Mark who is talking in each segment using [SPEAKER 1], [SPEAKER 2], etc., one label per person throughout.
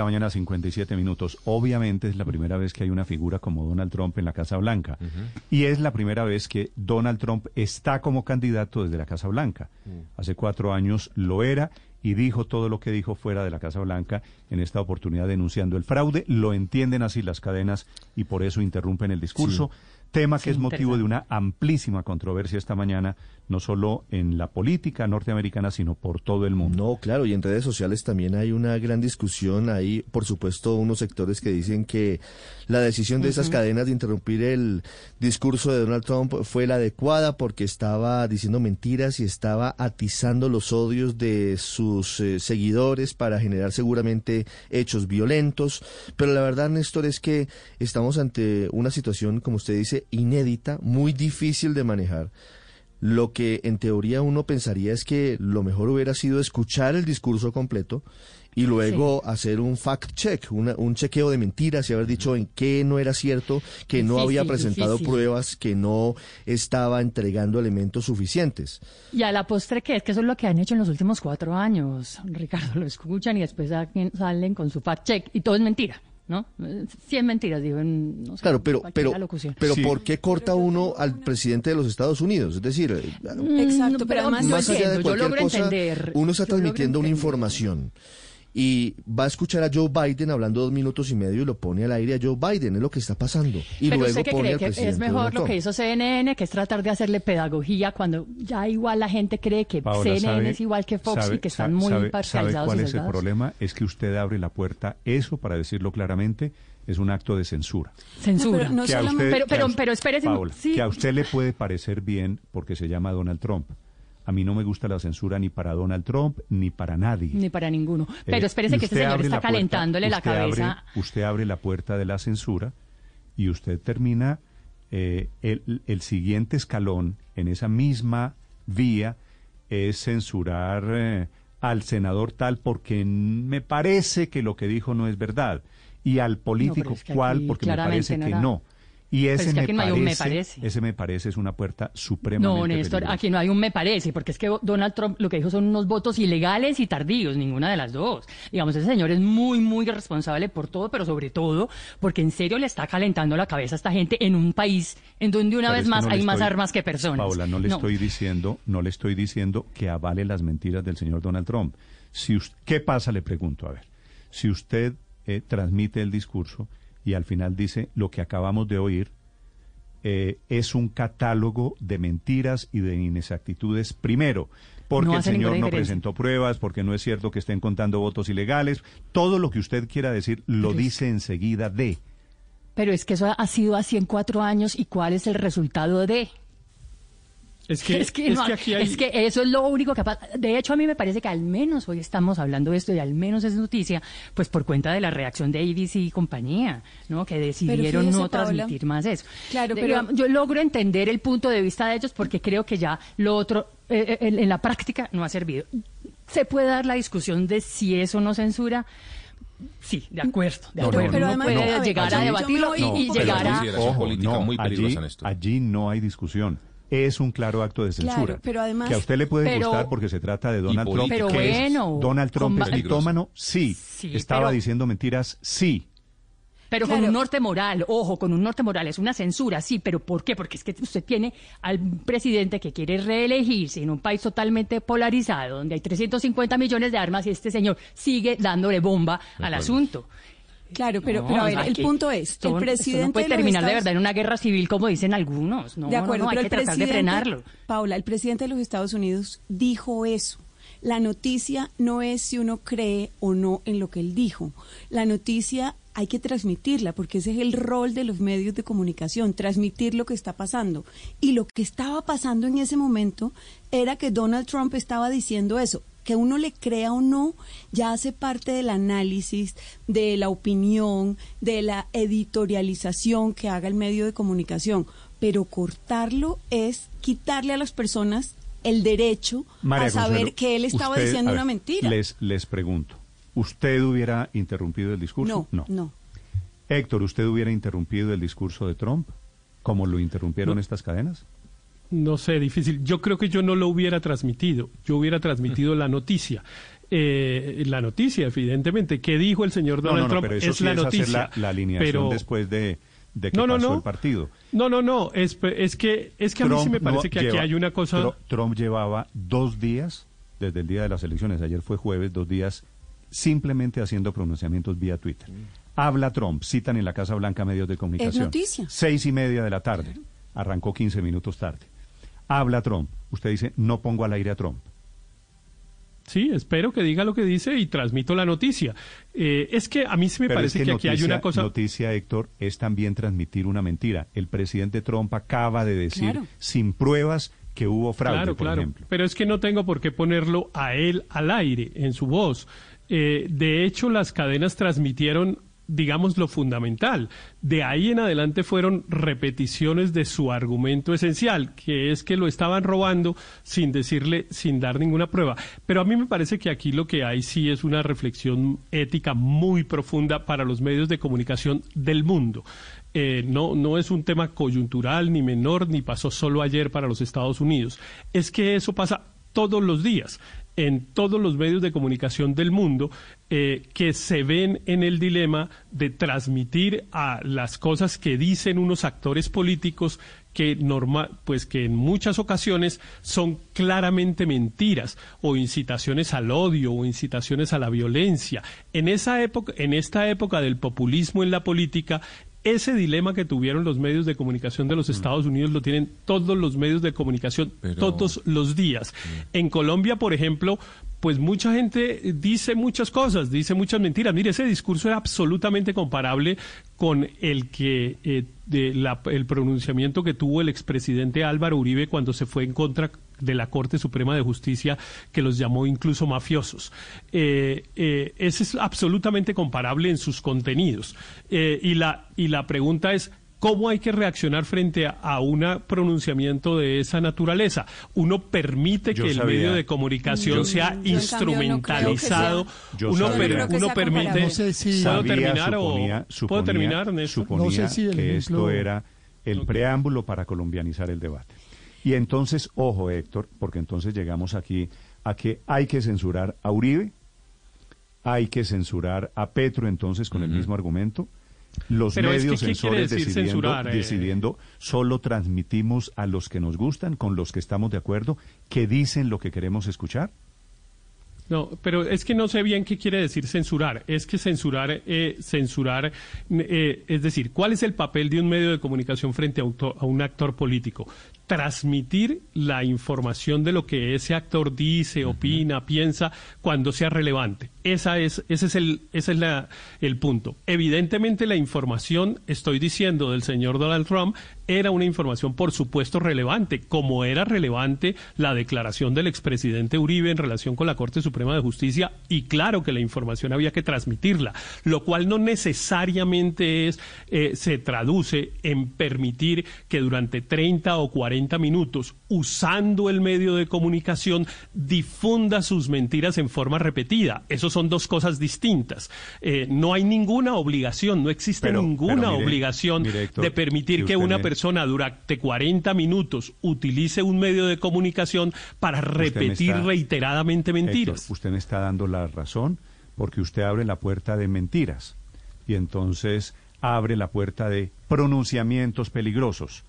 [SPEAKER 1] La mañana 57 minutos. Obviamente es la primera vez que hay una figura como Donald Trump en la Casa Blanca. Y es la primera vez que Donald Trump está como candidato desde la Casa Blanca. Hace cuatro años lo era y dijo todo lo que dijo fuera de la Casa Blanca en esta oportunidad denunciando el fraude. Lo entienden así las cadenas y por eso interrumpen el discurso. Tema que es motivo de una amplísima controversia esta mañana, no solo en la política norteamericana, sino por todo el mundo.
[SPEAKER 2] No, claro, y en redes sociales también hay una gran discusión. Hay, por supuesto, unos sectores que dicen que la decisión de esas cadenas de interrumpir el discurso de Donald Trump fue la adecuada porque estaba diciendo mentiras y estaba atizando los odios de sus eh, seguidores para generar seguramente hechos violentos. Pero la verdad, Néstor, es que estamos ante una situación, como usted dice, inédita, muy difícil de manejar. Lo que en teoría uno pensaría es que lo mejor hubiera sido escuchar el discurso completo y luego hacer un fact check, una- un chequeo de mentiras y haber dicho en qué no era cierto, que no había presentado
[SPEAKER 3] difícil.
[SPEAKER 2] pruebas, que no estaba entregando elementos suficientes.
[SPEAKER 3] Y a la postre, ¿qué es? Que eso es lo que han hecho en los últimos cuatro años. Ricardo, lo escuchan y después salen con su fact check. Y todo es mentira, ¿no? Eh, Cien mentiras, digo, en, no sé,
[SPEAKER 2] Claro, pero, pero,
[SPEAKER 3] alocución.
[SPEAKER 2] pero
[SPEAKER 1] Sí.
[SPEAKER 2] ¿por qué corta uno al presidente de los Estados Unidos? Es decir, eh,
[SPEAKER 4] Exacto,
[SPEAKER 3] Mm,
[SPEAKER 4] pero además
[SPEAKER 3] yo
[SPEAKER 2] más allá
[SPEAKER 3] entiendo,
[SPEAKER 2] de
[SPEAKER 3] yo
[SPEAKER 2] cualquier
[SPEAKER 3] logro
[SPEAKER 2] cosa,
[SPEAKER 3] entender.
[SPEAKER 2] uno está transmitiendo una
[SPEAKER 3] entender.
[SPEAKER 2] información y va a escuchar a Joe Biden hablando dos minutos y medio y lo pone al aire a Joe Biden, es lo que está pasando. Y
[SPEAKER 3] Pero
[SPEAKER 2] luego
[SPEAKER 3] usted
[SPEAKER 2] pone
[SPEAKER 3] cree
[SPEAKER 2] al
[SPEAKER 3] que
[SPEAKER 2] presidente
[SPEAKER 3] es mejor
[SPEAKER 2] Donald
[SPEAKER 3] lo que hizo CNN, que es tratar de hacerle pedagogía cuando ya igual la gente cree que
[SPEAKER 1] Paola,
[SPEAKER 3] CNN
[SPEAKER 1] ¿sabe-
[SPEAKER 3] es igual que Fox
[SPEAKER 1] sabe-
[SPEAKER 3] y que están
[SPEAKER 1] sabe-
[SPEAKER 3] muy
[SPEAKER 1] sabe- ¿Sabe
[SPEAKER 3] parcializados
[SPEAKER 1] cuál
[SPEAKER 3] y
[SPEAKER 1] es el problema? Es que usted abre la puerta, eso, para decirlo claramente, es un acto de censura.
[SPEAKER 3] Censura.
[SPEAKER 4] No, pero no
[SPEAKER 1] que a
[SPEAKER 4] solamente-
[SPEAKER 1] usted,
[SPEAKER 3] Pero- pero- pero espérese,
[SPEAKER 1] Paola,
[SPEAKER 3] sí.
[SPEAKER 1] que a usted le puede parecer bien porque se llama Donald Trump. A mí no me gusta la censura ni para Donald Trump ni para nadie.
[SPEAKER 3] Ni para ninguno.
[SPEAKER 1] Eh,
[SPEAKER 3] Pero espérese que este señor está
[SPEAKER 1] la puerta-
[SPEAKER 3] calentándole la
[SPEAKER 1] abre-
[SPEAKER 3] cabeza.
[SPEAKER 1] usted abre la puerta de la censura y usted termina eh, el, el siguiente escalón en esa misma vía es censurar eh, al senador tal porque me parece que lo que dijo no es verdad y al político
[SPEAKER 3] es que
[SPEAKER 1] cual porque me parece
[SPEAKER 3] no
[SPEAKER 1] que
[SPEAKER 3] era-
[SPEAKER 1] no. Y ese
[SPEAKER 3] es que
[SPEAKER 1] me,
[SPEAKER 3] aquí no hay
[SPEAKER 1] parece,
[SPEAKER 3] un me parece.
[SPEAKER 1] ese me parece es una puerta supremamente
[SPEAKER 3] No, Néstor,
[SPEAKER 1] peligrosa.
[SPEAKER 3] aquí no hay un me parece, porque es que Donald Trump lo que dijo son unos votos ilegales y tardíos, ninguna de las dos. Digamos, ese señor es muy, muy responsable por todo, pero sobre todo porque en serio le está calentando la cabeza a esta gente en un país en donde una
[SPEAKER 1] Pero
[SPEAKER 3] vez más
[SPEAKER 1] no
[SPEAKER 3] hay más armas que personas.
[SPEAKER 1] Paula, no le estoy diciendo, no le estoy diciendo que avale las mentiras del señor Donald Trump. Si us- ¿Qué pasa? Le pregunto, a ver. Si usted eh, transmite el discurso y al final dice lo que acabamos de oír eh, es un catálogo de mentiras y de inexactitudes, primero, porque
[SPEAKER 3] No
[SPEAKER 1] el señor no presentó pruebas, porque no es cierto que estén contando votos ilegales, todo lo que usted quiera decir lo
[SPEAKER 3] Pero es-
[SPEAKER 1] dice enseguida de.
[SPEAKER 3] Pero es que eso ha sido así en cuatro años y cuál es el resultado de...
[SPEAKER 5] Es que,
[SPEAKER 3] es, que no-
[SPEAKER 5] aquí hay...
[SPEAKER 3] es que eso es lo único que pasa. De hecho, a mí me parece que al menos hoy estamos hablando de esto y al menos es noticia, pues por cuenta de la reacción de ABC y compañía, ¿no? Que decidieron
[SPEAKER 4] fíjese,
[SPEAKER 3] no
[SPEAKER 4] Paola,
[SPEAKER 3] transmitir más eso.
[SPEAKER 4] claro,
[SPEAKER 3] De-
[SPEAKER 4] pero-
[SPEAKER 3] digamos, yo logro entender el punto de vista de ellos porque creo que ya lo otro eh, eh, en, en la práctica no ha servido. Se puede dar la discusión de si eso no censura. Sí, de acuerdo, de
[SPEAKER 1] No,
[SPEAKER 3] acuerdo.
[SPEAKER 1] no, pero
[SPEAKER 3] puede
[SPEAKER 4] no, a ver,
[SPEAKER 3] llegar a debatirlo y, y llegar a...
[SPEAKER 6] consideración política muy peligrosa,
[SPEAKER 1] allí,
[SPEAKER 6] Néstor.
[SPEAKER 1] allí no hay discusión. Es un claro acto de
[SPEAKER 4] Claro,
[SPEAKER 1] censura.
[SPEAKER 4] pero además-
[SPEAKER 1] que a usted le puede
[SPEAKER 3] Pero-
[SPEAKER 1] gustar porque se trata de Donald Trump.
[SPEAKER 3] Pero
[SPEAKER 1] que es- Donald Trump es mitómano, sí.
[SPEAKER 3] Sí,
[SPEAKER 1] Estaba
[SPEAKER 3] pero-
[SPEAKER 1] diciendo mentiras, sí.
[SPEAKER 3] Pero con un norte moral, ojo, con un norte moral, es una censura, sí, pero ¿por qué? Porque es que usted tiene al presidente que quiere reelegirse en un país totalmente polarizado, donde hay 350 millones de armas y este señor sigue dándole bomba al asunto.
[SPEAKER 4] Claro, pero,
[SPEAKER 3] No,
[SPEAKER 4] pero a ver, el punto es,
[SPEAKER 3] esto-
[SPEAKER 4] el presidente
[SPEAKER 3] no puede terminar de
[SPEAKER 4] Estados-
[SPEAKER 3] verdad en una guerra civil como dicen algunos. No,
[SPEAKER 4] de acuerdo,
[SPEAKER 3] no, no,
[SPEAKER 4] pero
[SPEAKER 3] hay que tratar de frenarlo.
[SPEAKER 4] Paula, el presidente de los Estados Unidos dijo eso. La noticia no es si uno cree o no en lo que él dijo. La noticia hay que transmitirla porque ese es el rol de los medios de comunicación, transmitir lo que está pasando. Y lo que estaba pasando en ese momento era que Donald Trump estaba diciendo eso. Que uno le crea o no, ya hace parte del análisis, de la opinión, de la editorialización que haga el medio de comunicación. Pero cortarlo es quitarle a las personas el derecho
[SPEAKER 1] María
[SPEAKER 4] a saber
[SPEAKER 1] Consuelo,
[SPEAKER 4] que él estaba
[SPEAKER 1] usted-
[SPEAKER 4] diciendo
[SPEAKER 1] ver,
[SPEAKER 4] una mentira.
[SPEAKER 1] Les, les pregunto, ¿usted hubiera interrumpido el discurso?
[SPEAKER 4] no, no.
[SPEAKER 1] Héctor, ¿usted hubiera interrumpido el discurso de Trump como lo interrumpieron
[SPEAKER 5] No.
[SPEAKER 1] estas cadenas?
[SPEAKER 5] No sé, difícil. Yo creo que yo no lo hubiera transmitido. Yo hubiera transmitido la noticia. Eh, la noticia, evidentemente. ¿Qué dijo el señor
[SPEAKER 1] No,
[SPEAKER 5] Donald
[SPEAKER 1] no, no,
[SPEAKER 5] Trump?
[SPEAKER 1] pero eso
[SPEAKER 5] es
[SPEAKER 1] sí
[SPEAKER 5] la
[SPEAKER 1] es hacer
[SPEAKER 5] noticia.
[SPEAKER 1] la, la alineación
[SPEAKER 5] Pero-
[SPEAKER 1] después de, de que
[SPEAKER 5] No, no,
[SPEAKER 1] pasó
[SPEAKER 5] no.
[SPEAKER 1] el partido.
[SPEAKER 5] No, no, no. Es, es que, es que a mí sí
[SPEAKER 1] Trump
[SPEAKER 5] me parece
[SPEAKER 1] no
[SPEAKER 5] que aquí hay una cosa.
[SPEAKER 1] Tru- Trump llevaba dos días, desde el día de las elecciones, ayer fue jueves, dos días, simplemente haciendo pronunciamientos vía Twitter. Habla Trump, citan en la Casa Blanca medios de comunicación.
[SPEAKER 4] noticia.
[SPEAKER 1] Seis y media de la tarde. Arrancó 15 minutos tarde. Habla Trump. Usted dice, no pongo al aire a Trump.
[SPEAKER 5] Sí, espero que diga lo que dice y transmito la noticia. Eh, es que a mí sí me
[SPEAKER 1] Pero
[SPEAKER 5] parece
[SPEAKER 1] es
[SPEAKER 5] que,
[SPEAKER 1] que
[SPEAKER 5] aquí hay una cosa.
[SPEAKER 1] Noticia, Héctor, es también transmitir una mentira. El presidente Trump acaba de decir,
[SPEAKER 4] Claro.
[SPEAKER 1] sin pruebas, que hubo fraude,
[SPEAKER 5] claro,
[SPEAKER 1] por
[SPEAKER 5] claro.
[SPEAKER 1] ejemplo.
[SPEAKER 5] Pero es que no tengo por qué ponerlo a él al aire, en su voz. Eh, de hecho, las cadenas transmitieron, digamos, lo fundamental. De ahí en adelante fueron repeticiones de su argumento esencial, que es que lo estaban robando sin decirle, sin dar ninguna prueba. Pero a mí me parece que aquí lo que hay sí es una reflexión ética muy profunda para los medios de comunicación del mundo. Eh, no, no es un tema coyuntural ni menor, ni pasó solo ayer para los Estados Unidos. Es que eso pasa todos los días en todos los medios de comunicación del mundo eh, que se ven en el dilema de transmitir a las cosas que dicen unos actores políticos que norma, pues que en muchas ocasiones son claramente mentiras o incitaciones al odio o incitaciones a la violencia. En esa época, en esta época del populismo en la política, ese dilema que tuvieron los medios de comunicación de los Estados Unidos lo tienen todos los medios de comunicación
[SPEAKER 6] Pero-
[SPEAKER 5] todos los días. En Colombia, por ejemplo, pues mucha gente dice muchas cosas, dice muchas mentiras. Mire, ese discurso era absolutamente comparable con el que eh, de la- el pronunciamiento que tuvo el expresidente Álvaro Uribe cuando se fue en contra de la Corte Suprema de Justicia, que los llamó incluso mafiosos. Eh, eh, ese es absolutamente comparable en sus contenidos. Eh, y, la, y la pregunta es, ¿Cómo hay que reaccionar frente a, a un pronunciamiento de esa naturaleza? Uno permite
[SPEAKER 1] Yo
[SPEAKER 5] que el
[SPEAKER 1] sabía-
[SPEAKER 5] medio de comunicación
[SPEAKER 4] Yo-
[SPEAKER 5] sea
[SPEAKER 4] yo, en cambio, no
[SPEAKER 5] instrumentalizado.
[SPEAKER 1] sea-
[SPEAKER 5] uno
[SPEAKER 1] Yo
[SPEAKER 5] per- uno
[SPEAKER 4] sea
[SPEAKER 5] permite.
[SPEAKER 7] No sé si-
[SPEAKER 5] ¿Puedo
[SPEAKER 1] Sabía,
[SPEAKER 5] terminar o
[SPEAKER 1] suponía,
[SPEAKER 5] puedo
[SPEAKER 1] suponía-
[SPEAKER 5] terminar, Néstor?
[SPEAKER 1] suponía
[SPEAKER 7] No sé si el
[SPEAKER 1] que
[SPEAKER 7] ejemplo-
[SPEAKER 1] esto era el preámbulo para colombianizar el debate. Y entonces, ojo Héctor, porque entonces llegamos aquí a que hay que censurar a Uribe, hay que censurar a Petro entonces con el mismo argumento. Los
[SPEAKER 5] Pero es que,
[SPEAKER 1] medios
[SPEAKER 5] ¿qué quiere
[SPEAKER 1] censores decidiendo,
[SPEAKER 5] censurar, eh?
[SPEAKER 1] decidiendo solo transmitimos a los que nos gustan, con los que estamos de acuerdo, que dicen lo que queremos escuchar.
[SPEAKER 5] No, pero es que no sé bien qué quiere decir censurar. Es que censurar, eh, censurar, eh, es decir, ¿cuál es el papel de un medio de comunicación frente a un actor político? Transmitir la información de lo que ese actor dice, opina, piensa, cuando sea relevante. Esa es, ese es el, ese es la, el punto. Evidentemente la información, estoy diciendo, del señor Donald Trump era una información, por supuesto, relevante, como era relevante la declaración del expresidente Uribe en relación con la Corte Suprema de Justicia, y claro que la información había que transmitirla, lo cual no necesariamente es, eh, se traduce en permitir que durante 30 o 40 minutos, usando el medio de comunicación, difunda sus mentiras en forma repetida. Eso son dos cosas distintas. Eh, no hay ninguna obligación, no existe
[SPEAKER 1] Pero-
[SPEAKER 5] ninguna
[SPEAKER 1] pero mire,
[SPEAKER 5] obligación
[SPEAKER 1] mire, Héctor,
[SPEAKER 5] de permitir
[SPEAKER 1] si
[SPEAKER 5] que una
[SPEAKER 1] me-
[SPEAKER 5] persona durante 40 minutos utilice un medio de comunicación para
[SPEAKER 1] me
[SPEAKER 5] repetir
[SPEAKER 1] está-
[SPEAKER 5] reiteradamente mentiras.
[SPEAKER 1] Héctor, usted me está dando la razón porque usted abre la puerta de mentiras y entonces abre la puerta de pronunciamientos peligrosos,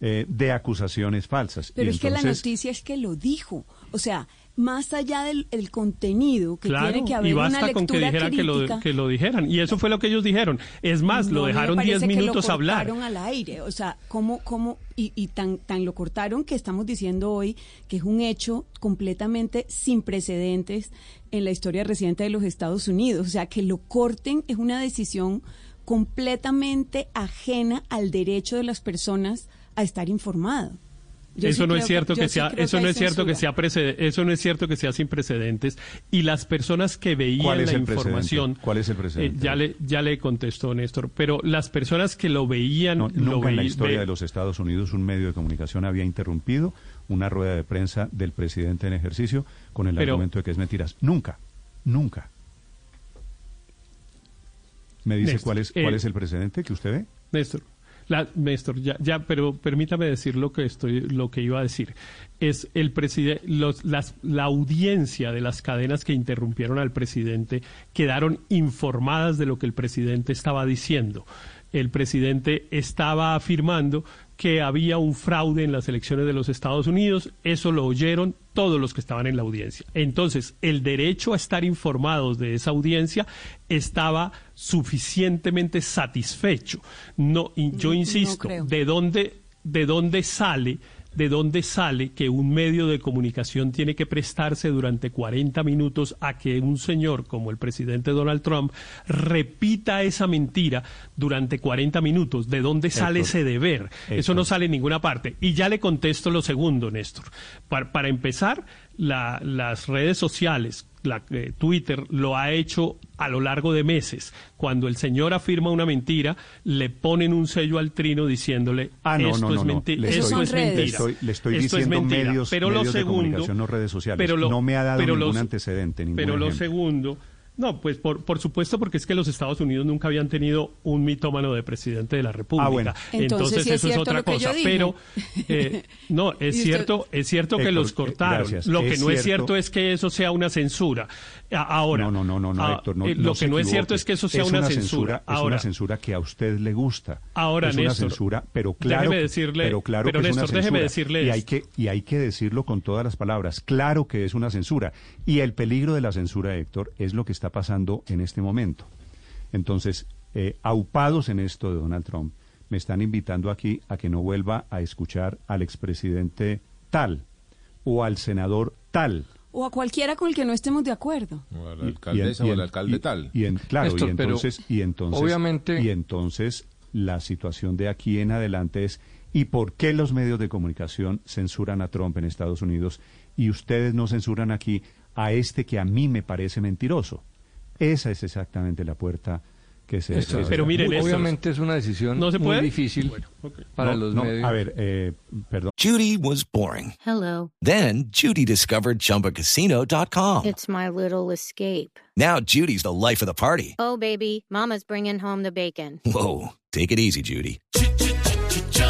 [SPEAKER 1] eh, de acusaciones falsas.
[SPEAKER 4] Pero
[SPEAKER 1] Y
[SPEAKER 4] es que la noticia es que lo dijo. O sea, más allá del el contenido, que
[SPEAKER 5] Claro,
[SPEAKER 4] tiene que haber
[SPEAKER 5] y
[SPEAKER 4] una
[SPEAKER 5] basta con que
[SPEAKER 4] lectura
[SPEAKER 5] dijeran que lo,
[SPEAKER 4] crítica.
[SPEAKER 5] que lo dijeran. Y eso fue lo que ellos dijeron. Es más,
[SPEAKER 4] No,
[SPEAKER 5] lo dejaron
[SPEAKER 4] parece
[SPEAKER 5] 10
[SPEAKER 4] que lo
[SPEAKER 5] minutos hablar.
[SPEAKER 4] al aire, o sea, cómo, cómo, y, y tan, tan lo cortaron que estamos diciendo hoy que es un hecho completamente sin precedentes en la historia reciente de los Estados Unidos. O sea, que lo corten es una decisión completamente ajena al derecho de las personas a estar informado. Yo
[SPEAKER 5] eso
[SPEAKER 4] sí
[SPEAKER 5] no
[SPEAKER 4] creo
[SPEAKER 5] es cierto que sea eso
[SPEAKER 4] que
[SPEAKER 5] no es cierto que sea eso no es cierto que sea sin precedentes y las personas que
[SPEAKER 1] ¿Cuál
[SPEAKER 5] veían
[SPEAKER 1] es
[SPEAKER 5] la
[SPEAKER 1] precedente?
[SPEAKER 5] información
[SPEAKER 1] ¿Cuál es el
[SPEAKER 5] eh,
[SPEAKER 1] precedente?
[SPEAKER 5] ya le ya le contestó Néstor pero las personas que lo veían
[SPEAKER 1] No,
[SPEAKER 5] lo
[SPEAKER 1] nunca en la historia
[SPEAKER 5] ve-
[SPEAKER 1] de los Estados Unidos un medio de comunicación había interrumpido una rueda de prensa del presidente en ejercicio con el
[SPEAKER 5] Pero-
[SPEAKER 1] argumento de que es mentiras. Nunca, nunca. ¿Me dice
[SPEAKER 5] Néstor,
[SPEAKER 1] cuál es,
[SPEAKER 5] eh,
[SPEAKER 1] cuál es el precedente que usted ve?
[SPEAKER 5] Néstor, la- ya, ya, pero permítame decir lo que estoy, lo que iba a decir. Es el presidente, la audiencia de las cadenas que interrumpieron al presidente quedaron informadas de lo que el presidente estaba diciendo. El presidente estaba afirmando que había un fraude en las elecciones de los Estados Unidos. Eso lo oyeron todos los que estaban en la audiencia. Entonces, el derecho a estar informados de esa audiencia estaba suficientemente satisfecho. No, yo insisto. ¿de dónde, de dónde sale? ¿De dónde sale que un medio de comunicación tiene que prestarse durante 40 minutos a que un señor como el presidente Donald Trump repita esa mentira durante 40 minutos? ¿De dónde sale
[SPEAKER 1] Héctor,
[SPEAKER 5] ese deber? Eso no sale en ninguna parte. Y ya le contesto lo segundo, Néstor. Para, para empezar, la- las redes sociales, la, eh, Twitter lo ha hecho a lo largo de meses. Cuando el señor afirma una mentira, le ponen un sello al trino diciéndole
[SPEAKER 1] Ah, no,
[SPEAKER 5] esto
[SPEAKER 1] no,
[SPEAKER 5] es
[SPEAKER 1] no,
[SPEAKER 5] mentira.
[SPEAKER 1] Le
[SPEAKER 4] Eso
[SPEAKER 5] Esto es.
[SPEAKER 1] Le
[SPEAKER 5] mentira.
[SPEAKER 1] estoy, le estoy
[SPEAKER 5] Esto es
[SPEAKER 1] diciendo
[SPEAKER 5] mentira.
[SPEAKER 1] medios,
[SPEAKER 5] pero lo
[SPEAKER 1] de
[SPEAKER 5] segundo,
[SPEAKER 1] comunicación, no redes sociales.
[SPEAKER 5] pero lo-
[SPEAKER 1] no me ha dado
[SPEAKER 5] pero
[SPEAKER 1] ningún
[SPEAKER 5] los-
[SPEAKER 1] antecedente, ningún
[SPEAKER 5] Pero lo segundo, no, pues por, por supuesto, porque es que los Estados Unidos nunca habían tenido un mitómano de presidente de la República.
[SPEAKER 1] Ah, bueno.
[SPEAKER 4] Entonces, sí es
[SPEAKER 5] eso es otra cosa. Pero eh, no, es
[SPEAKER 4] usted-
[SPEAKER 5] cierto, es cierto que
[SPEAKER 1] Héctor,
[SPEAKER 5] los
[SPEAKER 1] eh,
[SPEAKER 5] cortaron.
[SPEAKER 1] gracias.
[SPEAKER 5] Lo que
[SPEAKER 1] Es
[SPEAKER 5] no es
[SPEAKER 1] cierto-
[SPEAKER 5] es que eso sea una censura. Ahora,
[SPEAKER 1] No, no, no, no, no,
[SPEAKER 5] ah,
[SPEAKER 1] Héctor, no,
[SPEAKER 5] eh,
[SPEAKER 1] no
[SPEAKER 5] lo
[SPEAKER 1] se
[SPEAKER 5] que no es cierto es que eso sea
[SPEAKER 1] Es
[SPEAKER 5] una, censura.
[SPEAKER 1] Es
[SPEAKER 5] Ahora,
[SPEAKER 1] una censura que a usted le gusta.
[SPEAKER 5] Ahora,
[SPEAKER 1] es una
[SPEAKER 5] Néstor,
[SPEAKER 1] censura, pero claro,
[SPEAKER 5] déjeme decirle-
[SPEAKER 1] pero claro
[SPEAKER 5] pero,
[SPEAKER 1] que es una
[SPEAKER 5] Néstor, déjeme decirle
[SPEAKER 1] y hay que y hay que decirlo con todas las palabras. Claro que es una censura y el peligro de la censura, Héctor, es lo que está pasando en este momento. Entonces, eh, aupados en esto de Donald Trump, me están invitando aquí a que no vuelva a escuchar al expresidente tal o al senador tal.
[SPEAKER 4] O a cualquiera con el que no estemos de acuerdo.
[SPEAKER 6] O a la
[SPEAKER 1] Y-
[SPEAKER 6] alcaldesa
[SPEAKER 1] y en-
[SPEAKER 6] o al alcalde
[SPEAKER 1] y-
[SPEAKER 6] tal.
[SPEAKER 1] Y en, claro,
[SPEAKER 7] Néstor,
[SPEAKER 1] y
[SPEAKER 7] pero
[SPEAKER 1] entonces, y entonces,
[SPEAKER 7] obviamente-
[SPEAKER 1] y entonces la situación de aquí en adelante es ¿y por qué los medios de comunicación censuran a Trump en Estados Unidos y ustedes no censuran aquí a este que a mí me parece mentiroso? Esa es exactamente la puerta que se
[SPEAKER 7] Esto-
[SPEAKER 5] Pero
[SPEAKER 7] obviamente es una decisión
[SPEAKER 5] ¿no se
[SPEAKER 7] muy
[SPEAKER 5] puede?
[SPEAKER 7] difícil
[SPEAKER 5] Bueno,
[SPEAKER 7] para
[SPEAKER 1] No,
[SPEAKER 7] los
[SPEAKER 1] no,
[SPEAKER 7] medios.
[SPEAKER 1] A ver, eh, perdón.
[SPEAKER 8] Judy was boring.
[SPEAKER 9] Hello.
[SPEAKER 8] Then Judy discovered ChumbaCasino.com.
[SPEAKER 9] It's my little escape.
[SPEAKER 8] Now Judy's the life of the party.
[SPEAKER 9] Oh, baby, Mama's bringing home the bacon.
[SPEAKER 8] Whoa, take it easy, Judy.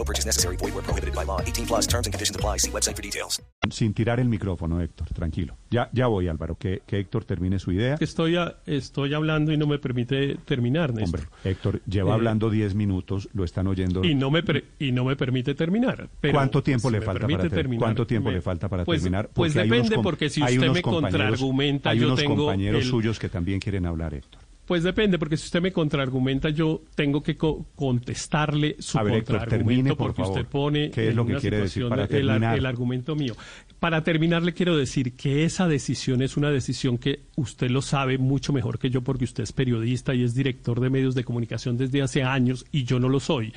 [SPEAKER 8] No purchase necessary. Void where prohibited by law. 18 plus terms and conditions apply. See website for details.
[SPEAKER 1] Sin tirar el micrófono, Héctor, tranquilo. Ya, ya voy, Álvaro, que, que Héctor termine su idea.
[SPEAKER 5] Estoy, a- estoy hablando y no me permite terminar, Néstor.
[SPEAKER 1] Hombre, Héctor, lleva
[SPEAKER 5] Eh,
[SPEAKER 1] hablando 10 minutos, lo están oyendo.
[SPEAKER 5] y no me per- y no me permite terminar. Pero,
[SPEAKER 1] ¿Cuánto tiempo
[SPEAKER 5] pues,
[SPEAKER 1] le falta para ter-
[SPEAKER 5] terminar.
[SPEAKER 1] ¿Cuánto tiempo
[SPEAKER 5] Me-
[SPEAKER 1] le falta para
[SPEAKER 5] pues,
[SPEAKER 1] terminar?
[SPEAKER 5] Pues
[SPEAKER 1] Porque hay unos
[SPEAKER 5] depende, porque si
[SPEAKER 1] hay
[SPEAKER 5] usted
[SPEAKER 1] unos
[SPEAKER 5] me
[SPEAKER 1] compañeros-
[SPEAKER 5] contraargumenta,
[SPEAKER 1] hay
[SPEAKER 5] yo
[SPEAKER 1] unos
[SPEAKER 5] tengo
[SPEAKER 1] compañeros
[SPEAKER 5] el-
[SPEAKER 1] suyos que también quieren hablar, Héctor.
[SPEAKER 5] Pues depende, porque si usted me contraargumenta, yo tengo que co- contestarle su
[SPEAKER 1] A ver,
[SPEAKER 5] contraargumento
[SPEAKER 1] termine, por
[SPEAKER 5] porque
[SPEAKER 1] favor.
[SPEAKER 5] usted pone
[SPEAKER 1] ¿Qué es
[SPEAKER 5] en
[SPEAKER 1] lo que
[SPEAKER 5] una
[SPEAKER 1] quiere decir
[SPEAKER 5] situación
[SPEAKER 1] para
[SPEAKER 5] el el argumento mío. Para terminar, le quiero decir que esa decisión es una decisión que usted lo sabe mucho mejor que yo porque usted es periodista y es director de medios de comunicación desde hace años y yo no lo soy.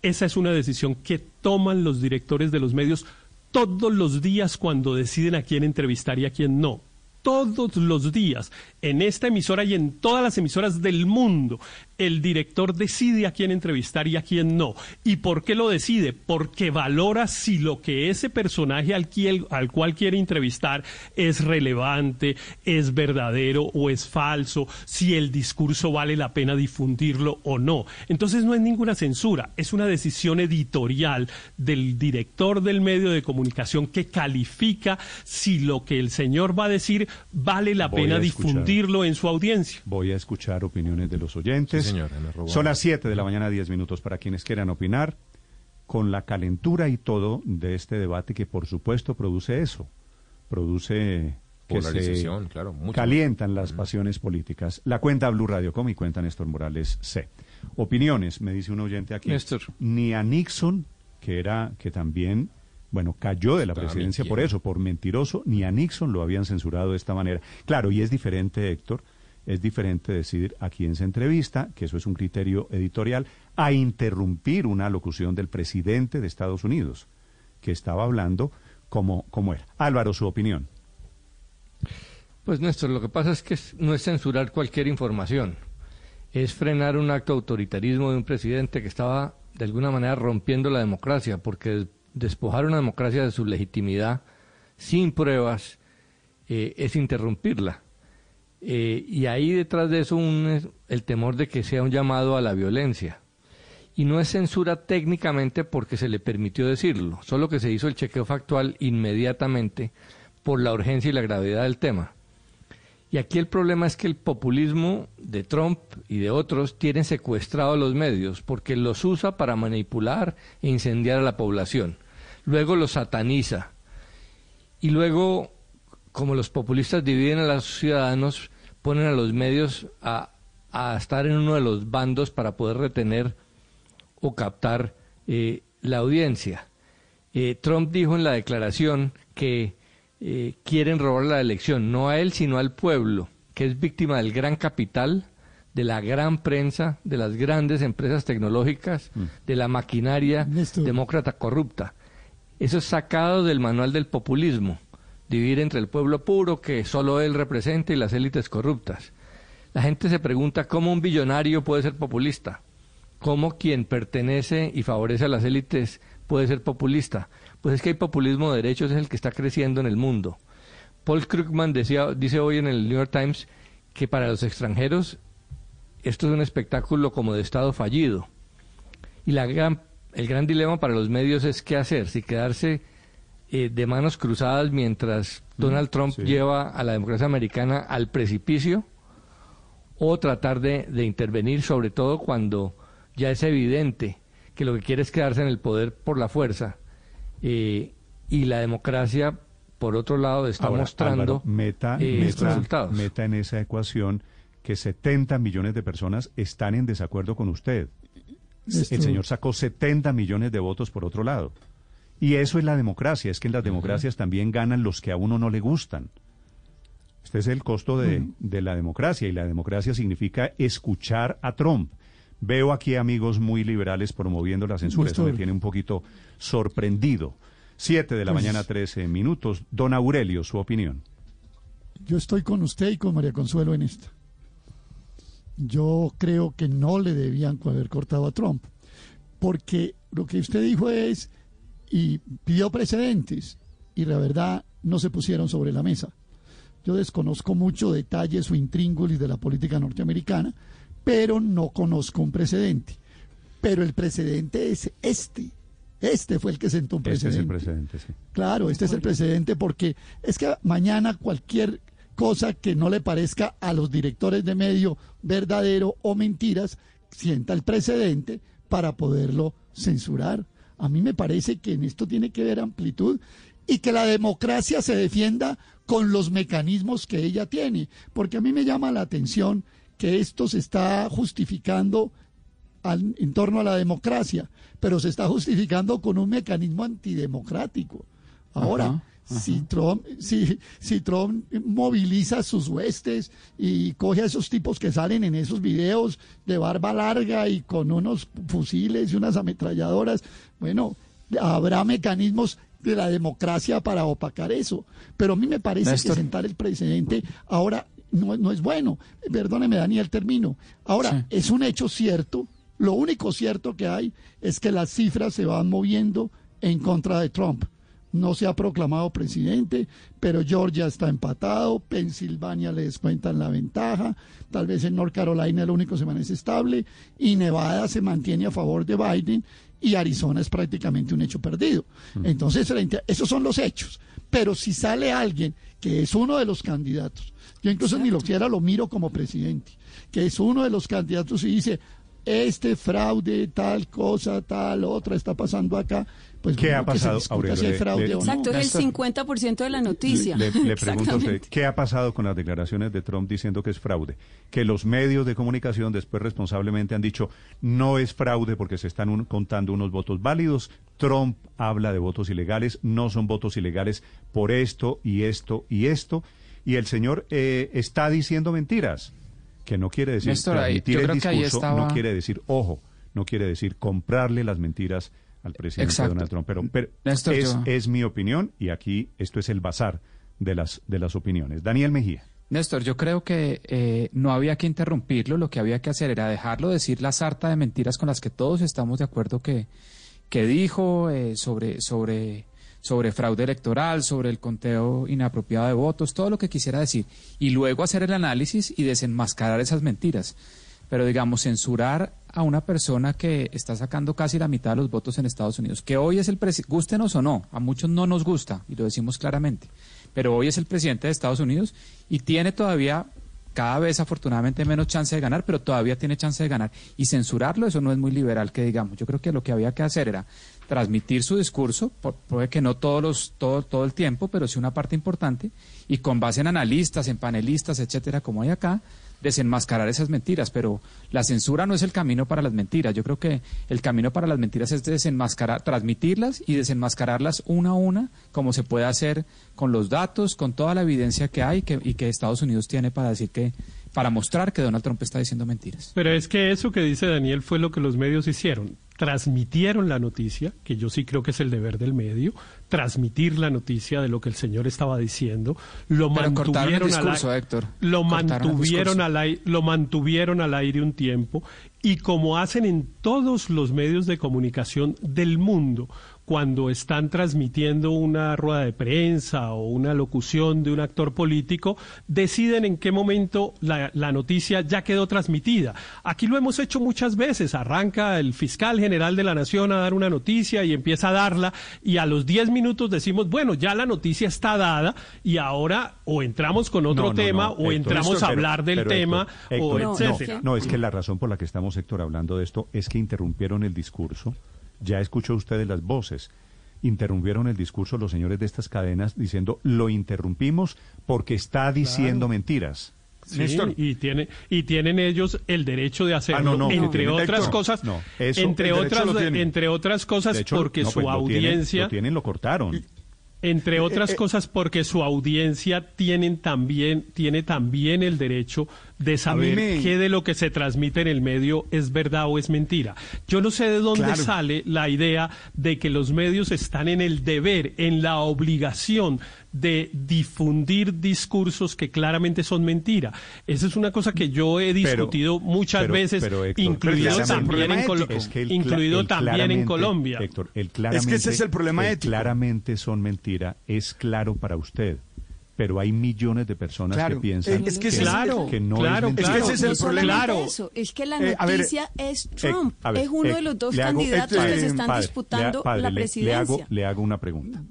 [SPEAKER 5] Esa es una decisión que toman los directores de los medios todos los días cuando deciden a quién entrevistar y a quién no todos los días en esta emisora y en todas las emisoras del mundo, el director decide a quién entrevistar y a quién no. ¿Y por qué lo decide? Porque valora si lo que ese personaje al, al cual quiere entrevistar es relevante, es verdadero o es falso, si el discurso vale la pena difundirlo o no. Entonces no es ninguna censura, es una decisión editorial del director del medio de comunicación que califica si lo que el señor va a decir vale la
[SPEAKER 1] Voy
[SPEAKER 5] pena difundirlo en su audiencia.
[SPEAKER 1] Voy a escuchar opiniones de los oyentes.
[SPEAKER 6] Sí, señora.
[SPEAKER 1] Son las 7 de la mañana, 10 minutos para quienes quieran opinar. Con la calentura y todo de este debate que por supuesto produce eso. Produce que se
[SPEAKER 6] Polarización, claro, mucho.
[SPEAKER 1] calientan las pasiones políticas. La cuenta Blue Radio Com y cuenta Néstor Morales C. Opiniones, me dice un oyente aquí.
[SPEAKER 7] Néstor.
[SPEAKER 1] Ni a Nixon, que era que también Bueno, cayó de la presidencia por eso, por mentiroso, ni a Nixon lo habían censurado de esta manera. Claro, y es diferente, Héctor, es diferente decir a quién se entrevista, que eso es un criterio editorial, a interrumpir una locución del presidente de Estados Unidos, que estaba hablando como, como era. Álvaro, su opinión.
[SPEAKER 6] Pues Néstor, lo que pasa es que no es censurar cualquier información, es frenar un acto de autoritarismo de un presidente que estaba de alguna manera rompiendo la democracia, porque despojar una democracia de su legitimidad sin pruebas eh, es interrumpirla. Eh, y ahí detrás de eso un, el temor de que sea un llamado a la violencia. Y no es censura técnicamente porque se le permitió decirlo, solo que se hizo el chequeo factual inmediatamente por la urgencia y la gravedad del tema. Y aquí el problema es que el populismo de Trump y de otros tienen secuestrado a los medios porque los usa para manipular e incendiar a la población luego los sataniza. Y luego, como los populistas dividen a los ciudadanos, ponen a los medios a, estar en uno de los bandos para poder retener o captar eh, la audiencia. Eh, Trump dijo en la declaración que eh, quieren robar la elección, no a él, sino al pueblo, que es víctima del gran capital, de la gran prensa, de las grandes empresas tecnológicas, mm. de la maquinaria demócrata corrupta. Eso es sacado del manual del populismo, dividir entre el pueblo puro que solo él representa y las élites corruptas. La gente se pregunta cómo un billonario puede ser populista, cómo quien pertenece y favorece a las élites puede ser populista. Pues es que hay populismo de derechos, es el que está creciendo en el mundo. Paul Krugman decía, dice hoy en el New York Times que para los extranjeros esto es un espectáculo como de Estado fallido. Y la gran el gran dilema para los medios es qué hacer, si quedarse eh, de manos cruzadas mientras Donald Trump lleva a la democracia americana al precipicio o tratar de, intervenir, sobre todo cuando ya es evidente que lo que quiere es quedarse en el poder por la fuerza eh, y la democracia, por otro lado, está mostrando
[SPEAKER 1] meta,
[SPEAKER 6] eh, resultados.
[SPEAKER 1] Meta en esa ecuación que 70 millones de personas están en desacuerdo con usted. El señor sacó 70 millones de votos por otro lado. Y eso es la democracia, es que en las democracias también ganan los que a uno no le gustan. Este es el costo de, la democracia y la democracia significa escuchar a Trump. Veo aquí amigos muy liberales promoviendo la censura, eso me tiene un poquito sorprendido. Siete de la pues mañana, trece minutos. Don Aurelio, su opinión.
[SPEAKER 7] Yo estoy con usted y con María Consuelo en esto yo creo que no le debían haber cortado a Trump, porque lo que usted dijo es, y pidió precedentes, y la verdad no se pusieron sobre la mesa. Yo desconozco mucho detalles o intríngulis de la política norteamericana, pero no conozco un precedente. Pero el precedente es este. Este fue el que sentó un precedente. Este es el
[SPEAKER 1] precedente, sí.
[SPEAKER 7] Claro, este es el precedente porque es que mañana cualquier cosa que no le parezca a los directores de medio verdadero o mentiras, sienta el precedente para poderlo censurar. A mí me parece que en esto tiene que haber amplitud y que la democracia se defienda con los mecanismos que ella tiene, porque a mí me llama la atención que esto se está justificando en torno a la democracia, pero se está justificando con un mecanismo antidemocrático. Ahora, si Trump, si, si Trump moviliza sus huestes y coge a esos tipos que salen en esos videos de barba larga y con unos fusiles y unas ametralladoras, bueno, habrá mecanismos de la democracia para opacar eso. Pero a mí me parece que sentar el presidente ahora no, no es bueno. Perdóneme, Daniel, termino. Ahora, es un hecho cierto. Lo único cierto que hay es que las cifras se van moviendo en contra de Trump no se ha proclamado presidente, pero Georgia está empatado, Pensilvania le descuentan la ventaja, tal vez en North Carolina lo único se mantiene estable y Nevada se mantiene a favor de Biden y Arizona es prácticamente un hecho perdido. Mm. Entonces, esos son los hechos. Pero si sale alguien que es uno de los candidatos, yo incluso ni lo quiera lo miro como presidente, que es uno de los candidatos y dice, este fraude, tal cosa, tal otra está pasando acá. Pues
[SPEAKER 1] ¿Qué
[SPEAKER 7] bueno,
[SPEAKER 1] ha
[SPEAKER 7] que se
[SPEAKER 1] pasado,
[SPEAKER 7] discuta
[SPEAKER 1] Aurelio?
[SPEAKER 7] si hay
[SPEAKER 1] Le-
[SPEAKER 7] fraude
[SPEAKER 1] le-
[SPEAKER 7] o no.
[SPEAKER 4] Exacto, es el 50% de la noticia.
[SPEAKER 1] Le, le pregunto a usted. ¿qué ha pasado con las declaraciones de Trump diciendo que es fraude? Que los medios de comunicación después responsablemente han dicho no es fraude porque se están un- contando unos votos válidos. Trump habla de votos ilegales, no son votos ilegales por esto y esto y esto. Y el señor eh, está diciendo mentiras, que no quiere decir
[SPEAKER 10] Néstor, ahí-
[SPEAKER 1] transmitir el
[SPEAKER 10] creo que ahí
[SPEAKER 1] discurso,
[SPEAKER 10] estaba-
[SPEAKER 1] no quiere decir, ojo, no quiere decir comprarle las mentiras al presidente
[SPEAKER 10] Exacto.
[SPEAKER 1] Donald Trump. Pero, pero
[SPEAKER 10] Néstor,
[SPEAKER 1] es,
[SPEAKER 10] yo-
[SPEAKER 1] es mi opinión y aquí esto es el bazar de las, de las opiniones. Daniel Mejía.
[SPEAKER 10] Néstor, yo creo que eh, no había que interrumpirlo, lo que había que hacer era dejarlo decir la sarta de mentiras con las que todos estamos de acuerdo que, que dijo eh, sobre, sobre, sobre fraude electoral, sobre el conteo inapropiado de votos, todo lo que quisiera decir, y luego hacer el análisis y desenmascarar esas mentiras. Pero digamos, censurar a una persona que está sacando casi la mitad de los votos en Estados Unidos, que hoy es el presidente, gústenos o no, a muchos no nos gusta, y lo decimos claramente, pero hoy es el presidente de Estados Unidos y tiene todavía cada vez afortunadamente menos chance de ganar, pero todavía tiene chance de ganar. Y censurarlo, eso no es muy liberal que digamos. Yo creo que lo que había que hacer era transmitir su discurso, por- que no todos los, todo, todo el tiempo, pero sí una parte importante, y con base en analistas, en panelistas, etcétera, como hay acá, desenmascarar esas mentiras, pero la censura no es el camino para las mentiras. Yo creo que el camino para las mentiras es desenmascarar, transmitirlas y desenmascararlas una a una, como se puede hacer con los datos, con toda la evidencia que hay que, y que Estados Unidos tiene para decir que, para mostrar que Donald Trump está diciendo mentiras.
[SPEAKER 5] Pero es que eso que dice Daniel fue lo que los medios hicieron. Transmitieron la noticia, que yo sí creo que es el deber del medio, transmitir la noticia de lo que el señor estaba diciendo. Lo
[SPEAKER 10] Pero cortaron el
[SPEAKER 5] mantuvieron al
[SPEAKER 10] discurso,
[SPEAKER 5] ai-
[SPEAKER 10] Héctor.
[SPEAKER 5] Lo
[SPEAKER 10] Cortaron
[SPEAKER 5] mantuvieron
[SPEAKER 10] discurso.
[SPEAKER 5] al aire, lo mantuvieron al aire un tiempo y como hacen en todos los medios de comunicación del mundo cuando están transmitiendo una rueda de prensa o una locución de un actor político, deciden en qué momento la, la noticia ya quedó transmitida. Aquí lo hemos hecho muchas veces. Arranca el fiscal general de la Nación a dar una noticia y empieza a darla y a los 10 minutos decimos, bueno, ya la noticia está dada y ahora o entramos con otro
[SPEAKER 1] No, no,
[SPEAKER 5] tema
[SPEAKER 1] no,
[SPEAKER 5] o
[SPEAKER 1] Héctor.
[SPEAKER 5] entramos
[SPEAKER 1] Héctor,
[SPEAKER 5] a hablar del tema
[SPEAKER 1] Héctor,
[SPEAKER 5] o etcétera.
[SPEAKER 1] No, no, es que la razón por la que estamos, Héctor, hablando de esto es que interrumpieron el discurso. Ya escuchó ustedes las voces. Interrumpieron el discurso los señores de estas cadenas diciendo lo interrumpimos porque está diciendo mentiras.
[SPEAKER 5] Sí, y tiene y tienen ellos el derecho de hacerlo
[SPEAKER 1] Ah, no, no,
[SPEAKER 5] entre
[SPEAKER 1] no.
[SPEAKER 5] otras cosas
[SPEAKER 1] no, eso-
[SPEAKER 5] entre otras entre otras cosas
[SPEAKER 1] hecho,
[SPEAKER 5] porque
[SPEAKER 1] no,
[SPEAKER 5] su
[SPEAKER 1] pues, lo tienen-
[SPEAKER 5] audiencia
[SPEAKER 1] lo tienen, lo cortaron.
[SPEAKER 5] entre otras
[SPEAKER 1] eh,
[SPEAKER 5] cosas porque su audiencia tienen también tiene también el derecho de saber
[SPEAKER 11] me-
[SPEAKER 5] qué de lo que se transmite en el medio es verdad o es mentira. Yo no sé de dónde
[SPEAKER 11] Claro.
[SPEAKER 5] sale la idea de que los medios están en el deber, en la obligación de difundir discursos que claramente son mentira. Esa es una cosa que yo he discutido muchas
[SPEAKER 1] pero-
[SPEAKER 5] veces,
[SPEAKER 1] pero, Héctor,
[SPEAKER 5] incluido también en, Colo-
[SPEAKER 1] Es que el cla-
[SPEAKER 5] incluido
[SPEAKER 1] el
[SPEAKER 5] también en Colombia.
[SPEAKER 1] Héctor, el
[SPEAKER 11] Es que ese es el problema
[SPEAKER 1] el
[SPEAKER 11] ético.
[SPEAKER 1] Claramente son mentira, es claro para usted. Pero hay millones de personas
[SPEAKER 11] Claro.
[SPEAKER 1] que piensan
[SPEAKER 11] Es que
[SPEAKER 1] que,
[SPEAKER 11] es-
[SPEAKER 5] Claro,
[SPEAKER 1] que no
[SPEAKER 5] claro,
[SPEAKER 1] es
[SPEAKER 11] Es que ese es el problema.
[SPEAKER 4] eso, es que la
[SPEAKER 11] Eh, a ver,
[SPEAKER 4] noticia es Trump.
[SPEAKER 1] Eh, a ver,
[SPEAKER 4] es uno
[SPEAKER 1] eh,
[SPEAKER 4] de los dos
[SPEAKER 1] hago-
[SPEAKER 4] candidatos
[SPEAKER 1] eh,
[SPEAKER 4] que se están
[SPEAKER 1] padre,
[SPEAKER 4] disputando
[SPEAKER 1] le- padre,
[SPEAKER 4] la
[SPEAKER 1] le-
[SPEAKER 4] presidencia.
[SPEAKER 1] Le hago, le hago una pregunta.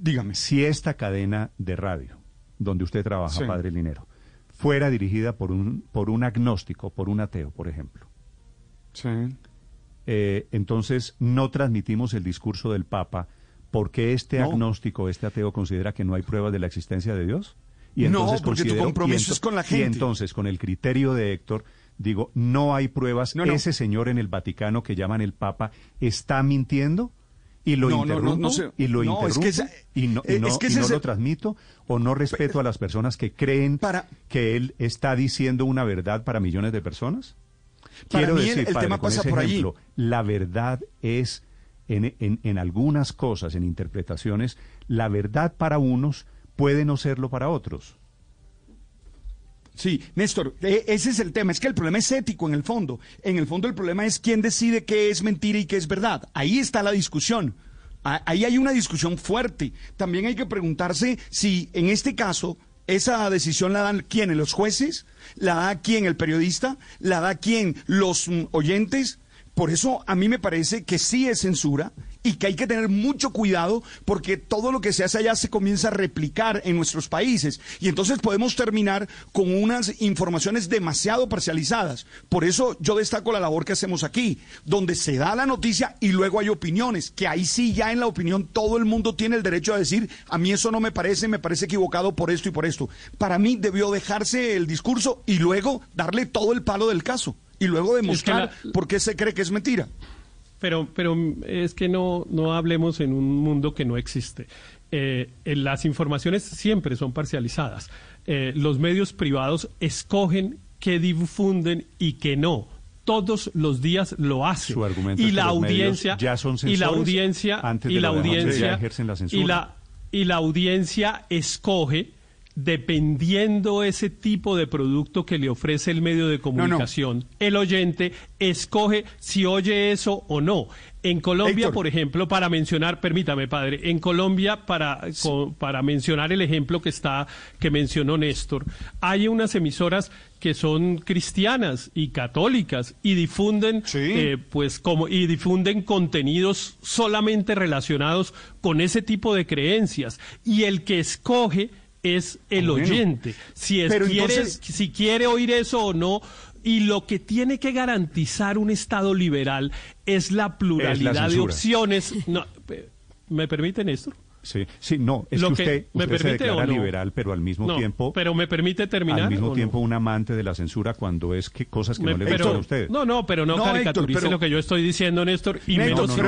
[SPEAKER 11] Dígame.
[SPEAKER 1] Si esta cadena de radio, donde usted trabaja,
[SPEAKER 11] Sí.
[SPEAKER 1] padre Linero, fuera dirigida por un, por un agnóstico, por un ateo, por ejemplo,
[SPEAKER 11] Sí.
[SPEAKER 1] eh, entonces no transmitimos el discurso del Papa porque este
[SPEAKER 11] No.
[SPEAKER 1] agnóstico, este ateo considera que no hay pruebas de la existencia de Dios.
[SPEAKER 11] No,
[SPEAKER 1] entonces
[SPEAKER 11] porque tu compromiso
[SPEAKER 1] y
[SPEAKER 11] es con la
[SPEAKER 1] Y
[SPEAKER 11] gente.
[SPEAKER 1] entonces, con el criterio de Héctor, digo, no hay pruebas.
[SPEAKER 11] No, no.
[SPEAKER 1] Ese señor en el Vaticano que llaman el Papa está mintiendo y lo
[SPEAKER 11] No, no, no,
[SPEAKER 1] interrumpo
[SPEAKER 11] no sé.
[SPEAKER 1] y lo
[SPEAKER 11] es
[SPEAKER 1] interrumpo
[SPEAKER 11] que esa-
[SPEAKER 1] y no, y
[SPEAKER 11] es que
[SPEAKER 1] y
[SPEAKER 11] ese
[SPEAKER 1] lo transmito o no respeto a las personas que creen
[SPEAKER 11] Para-
[SPEAKER 1] que él está diciendo una verdad para millones de personas.
[SPEAKER 11] Para
[SPEAKER 1] Quiero
[SPEAKER 11] mí
[SPEAKER 1] decir,
[SPEAKER 11] el
[SPEAKER 1] padre,
[SPEAKER 11] tema pasa por allí.
[SPEAKER 1] ejemplo, la verdad es, en, algunas cosas, en interpretaciones, la verdad para unos puede no serlo para otros.
[SPEAKER 11] Sí, Néstor, eh, ese es el tema. Es que el problema es ético en el fondo. En el fondo el problema es quién decide qué es mentira y qué es verdad. Ahí está la discusión. Ahí hay una discusión fuerte. También hay que preguntarse si en este caso esa decisión la dan quién, los jueces, la da quién, el periodista, la da quién, los mm, oyentes. Por eso a mí me parece que sí es censura y que hay que tener mucho cuidado porque todo lo que se hace allá se comienza a replicar en nuestros países y entonces podemos terminar con unas informaciones demasiado parcializadas. Por eso yo destaco la labor que hacemos aquí, donde se da la noticia y luego hay opiniones, que ahí sí ya en la opinión todo el mundo tiene el derecho a decir, a mí eso no me parece, me parece equivocado por esto y por esto. Para mí debió dejarse el discurso y luego darle todo el palo del caso y luego demostrar por qué se cree que es mentira.
[SPEAKER 5] Pero, pero es que no, no hablemos en un mundo que no existe. Eh, las informaciones siempre son parcializadas. Eh, los medios privados escogen qué difunden y qué no. Todos los días lo hacen.
[SPEAKER 1] Su argumento
[SPEAKER 5] y
[SPEAKER 1] es que
[SPEAKER 5] la
[SPEAKER 1] los
[SPEAKER 5] audiencia
[SPEAKER 1] ya son
[SPEAKER 5] y la audiencia
[SPEAKER 1] antes
[SPEAKER 5] y la audiencia
[SPEAKER 1] ya ejercen la censura.
[SPEAKER 5] y la y la audiencia escoge dependiendo ese tipo de producto que le ofrece el medio de comunicación, el oyente escoge si oye eso o no. En Colombia,
[SPEAKER 11] Héctor.
[SPEAKER 5] por ejemplo, para mencionar, permítame, padre, en Colombia, para, co- para mencionar el ejemplo que está, que mencionó Néstor, hay unas emisoras que son cristianas y católicas y difunden, eh, pues, como, y difunden contenidos solamente relacionados con ese tipo de creencias. Y el que escoge es el
[SPEAKER 11] Bueno,
[SPEAKER 5] oyente. Si, es, quiere,
[SPEAKER 11] entonces-
[SPEAKER 5] si quiere oír eso o no. Y lo que tiene que garantizar un Estado liberal es la pluralidad de opciones. No, ¿Me permite, Néstor?
[SPEAKER 1] Sí, sí, no, es
[SPEAKER 5] Lo
[SPEAKER 1] que
[SPEAKER 5] que-
[SPEAKER 1] usted,
[SPEAKER 5] ¿me
[SPEAKER 1] usted se
[SPEAKER 5] permite
[SPEAKER 1] declara
[SPEAKER 5] no?
[SPEAKER 1] liberal, pero al mismo
[SPEAKER 5] No,
[SPEAKER 1] tiempo...
[SPEAKER 5] pero ¿me permite terminar
[SPEAKER 1] Al mismo
[SPEAKER 5] no?
[SPEAKER 1] tiempo un amante de la censura cuando es que cosas que
[SPEAKER 5] Me-
[SPEAKER 1] no le
[SPEAKER 5] pero-
[SPEAKER 1] gustan a usted.
[SPEAKER 5] No, no, pero no, caricaturice
[SPEAKER 1] Héctor, pero-
[SPEAKER 5] lo que yo estoy diciendo, Néstor, y menos
[SPEAKER 1] no,
[SPEAKER 5] si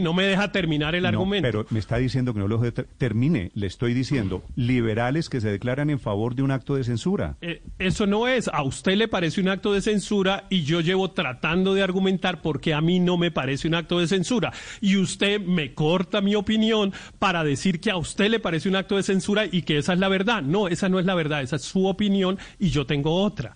[SPEAKER 1] no,
[SPEAKER 5] me deja, terminar el argumento.
[SPEAKER 1] pero me está diciendo que no lo termine. Le estoy diciendo liberales que se declaran en favor de un acto de censura.
[SPEAKER 5] Eh, eso no es. A usted le parece un acto de censura y yo llevo tratando de argumentar porque a mí no me parece un acto de censura. Y usted me corta mi opinión para decir que a usted le parece un acto de censura y que esa es la verdad. No, esa no es la verdad. Esa es su opinión y yo tengo otra.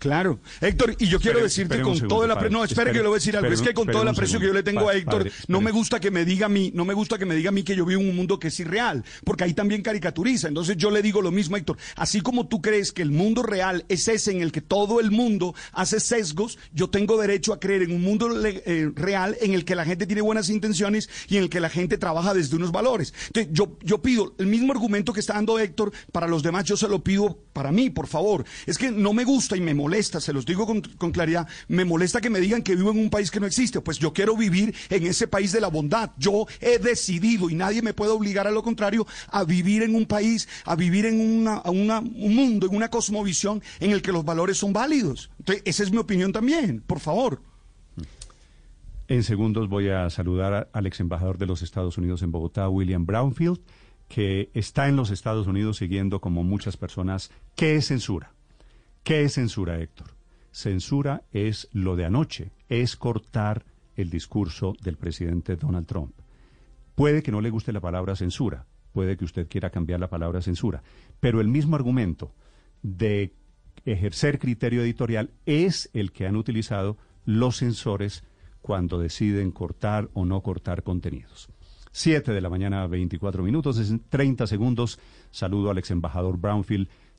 [SPEAKER 11] Claro. Héctor, y yo quiero decirte con
[SPEAKER 5] segundo,
[SPEAKER 11] todo el aprecio. No, espere,
[SPEAKER 5] Espere-
[SPEAKER 11] que le voy a decir algo.
[SPEAKER 5] espere
[SPEAKER 11] Es que con todo el aprecio
[SPEAKER 5] segundo.
[SPEAKER 11] que yo le tengo a Héctor,
[SPEAKER 5] padre,
[SPEAKER 11] no me gusta que me diga a mí, no me gusta que me diga a mí que yo vivo en un mundo que es irreal, porque ahí también caricaturiza. Entonces yo le digo lo mismo, Héctor. Así como tú crees que el mundo real es ese en el que todo el mundo hace sesgos, yo tengo derecho a creer en un mundo eh, real en el que la gente tiene buenas intenciones y en el que la gente trabaja desde unos valores. Entonces yo, yo pido el mismo argumento que está dando Héctor para los demás, yo se lo pido para mí, por favor. Es que no me gusta y me molesta, se los digo con, claridad, me molesta que me digan que vivo en un país que no existe. Pues yo quiero vivir en ese país de la bondad. Yo he decidido y nadie me puede obligar a lo contrario a vivir en un país, a vivir en un mundo, en una cosmovisión en el que los valores son válidos. Entonces, esa es mi opinión también, por favor.
[SPEAKER 1] En segundos voy a saludar al ex embajador de los Estados Unidos en Bogotá, William Brownfield, que está en los Estados Unidos siguiendo como muchas personas qué es censura. ¿Qué es censura, Héctor? Censura es lo de anoche, es cortar el discurso del presidente Donald Trump. Puede que no le guste la palabra censura, puede que usted quiera cambiar la palabra censura, pero el mismo argumento de ejercer criterio editorial es el que han utilizado los censores cuando deciden cortar o no cortar contenidos. 7 de la mañana, 24 minutos, en 30 segundos. Saludo al ex embajador Brownfield